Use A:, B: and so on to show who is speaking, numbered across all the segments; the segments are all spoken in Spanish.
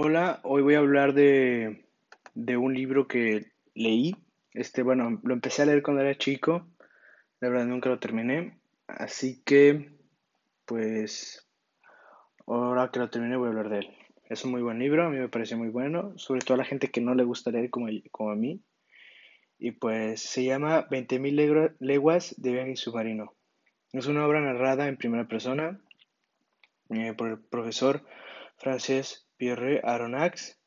A: Hola, hoy voy a hablar de, de un libro que leí. Este, bueno, lo empecé a leer cuando era chico, la verdad nunca lo terminé. Así que, pues, ahora que lo terminé voy a hablar de él. Es un muy buen libro, a mí me parece muy bueno, sobre todo a la gente que no le gusta leer como, como a mí. Y pues se llama 20.000 leguas de viaje submarino. Es una obra narrada en primera persona eh, por el profesor francés Pierre Aronnax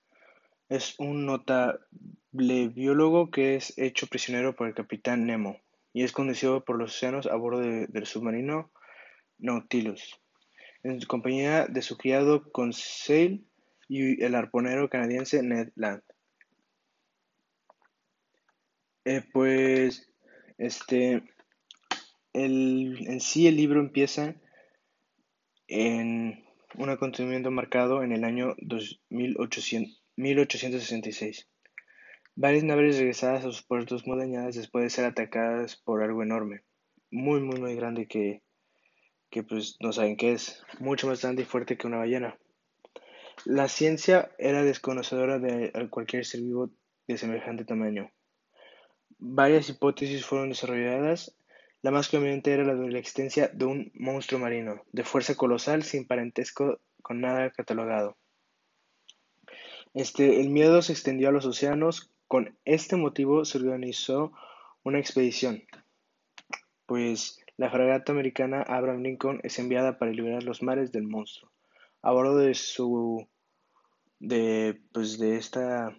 A: es un notable biólogo que es hecho prisionero por el capitán Nemo y es conducido por los océanos a bordo del submarino Nautilus, en compañía de su criado Conseil y el arponero canadiense Ned Land. Eh, pues, este, el, en sí el libro empieza en un acontecimiento marcado en el año 1866. Varias naves regresadas a sus puertos muy dañadas después de ser atacadas por algo enorme, muy, muy, muy grande que, que pues no saben qué es, mucho más grande y fuerte que una ballena. La ciencia era desconocedora de cualquier ser vivo de semejante tamaño. Varias hipótesis fueron desarrolladas la más conveniente era la de la existencia de un monstruo marino, de fuerza colosal, sin parentesco con nada catalogado. Este, el miedo se extendió a los océanos. Con este motivo se organizó una expedición, pues la fragata americana Abraham Lincoln es enviada para liberar los mares del monstruo. A bordo de su de pues de esta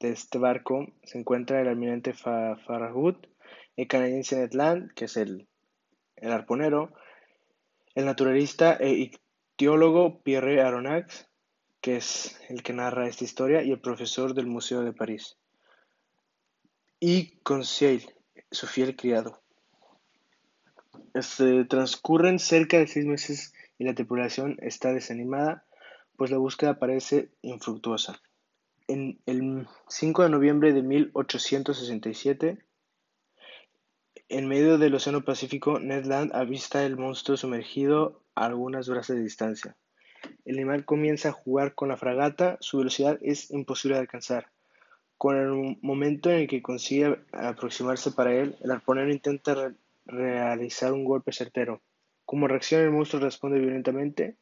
A: de este barco se encuentra el almirante Farragut, el canadiense Ned Land, que es el, el arponero, el naturalista e ictiólogo Pierre Aronnax, que es el que narra esta historia, y el profesor del Museo de París. Y Conseil, su fiel criado. Este, transcurren cerca de seis meses y la tripulación está desanimada, pues la búsqueda parece infructuosa. En el 5 de noviembre de 1867, en medio del Océano Pacífico, Ned Land avista el monstruo sumergido a algunas brazas de distancia. El animal comienza a jugar con la fragata, su velocidad es imposible de alcanzar. Con el momento en el que consigue aproximarse para él, el arponero intenta realizar un golpe certero. Como reacción, el monstruo responde violentamente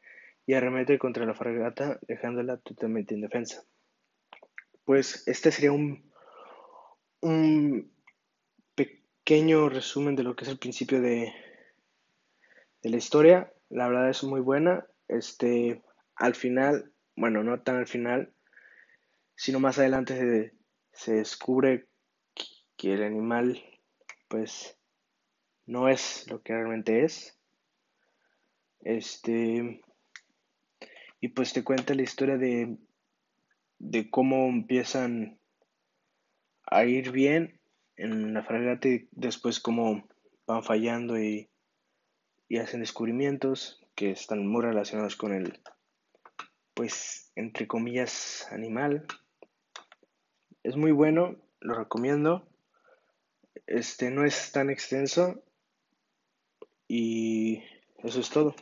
A: y arremete contra la fragata, dejándola totalmente indefensa. Pues este sería un, un pequeño resumen de lo que es el principio de, de la historia. La verdad es muy buena. Este, al final, bueno, no tan al final, sino más adelante se, se descubre que el animal, pues, no es lo que realmente es. Este, y pues te cuenta la historia de, de cómo empiezan a ir bien en la fragata después cómo van fallando y, y hacen descubrimientos que están muy relacionados con el, pues, entre comillas, animal. Es muy bueno, lo recomiendo. Este no es tan extenso y eso es todo.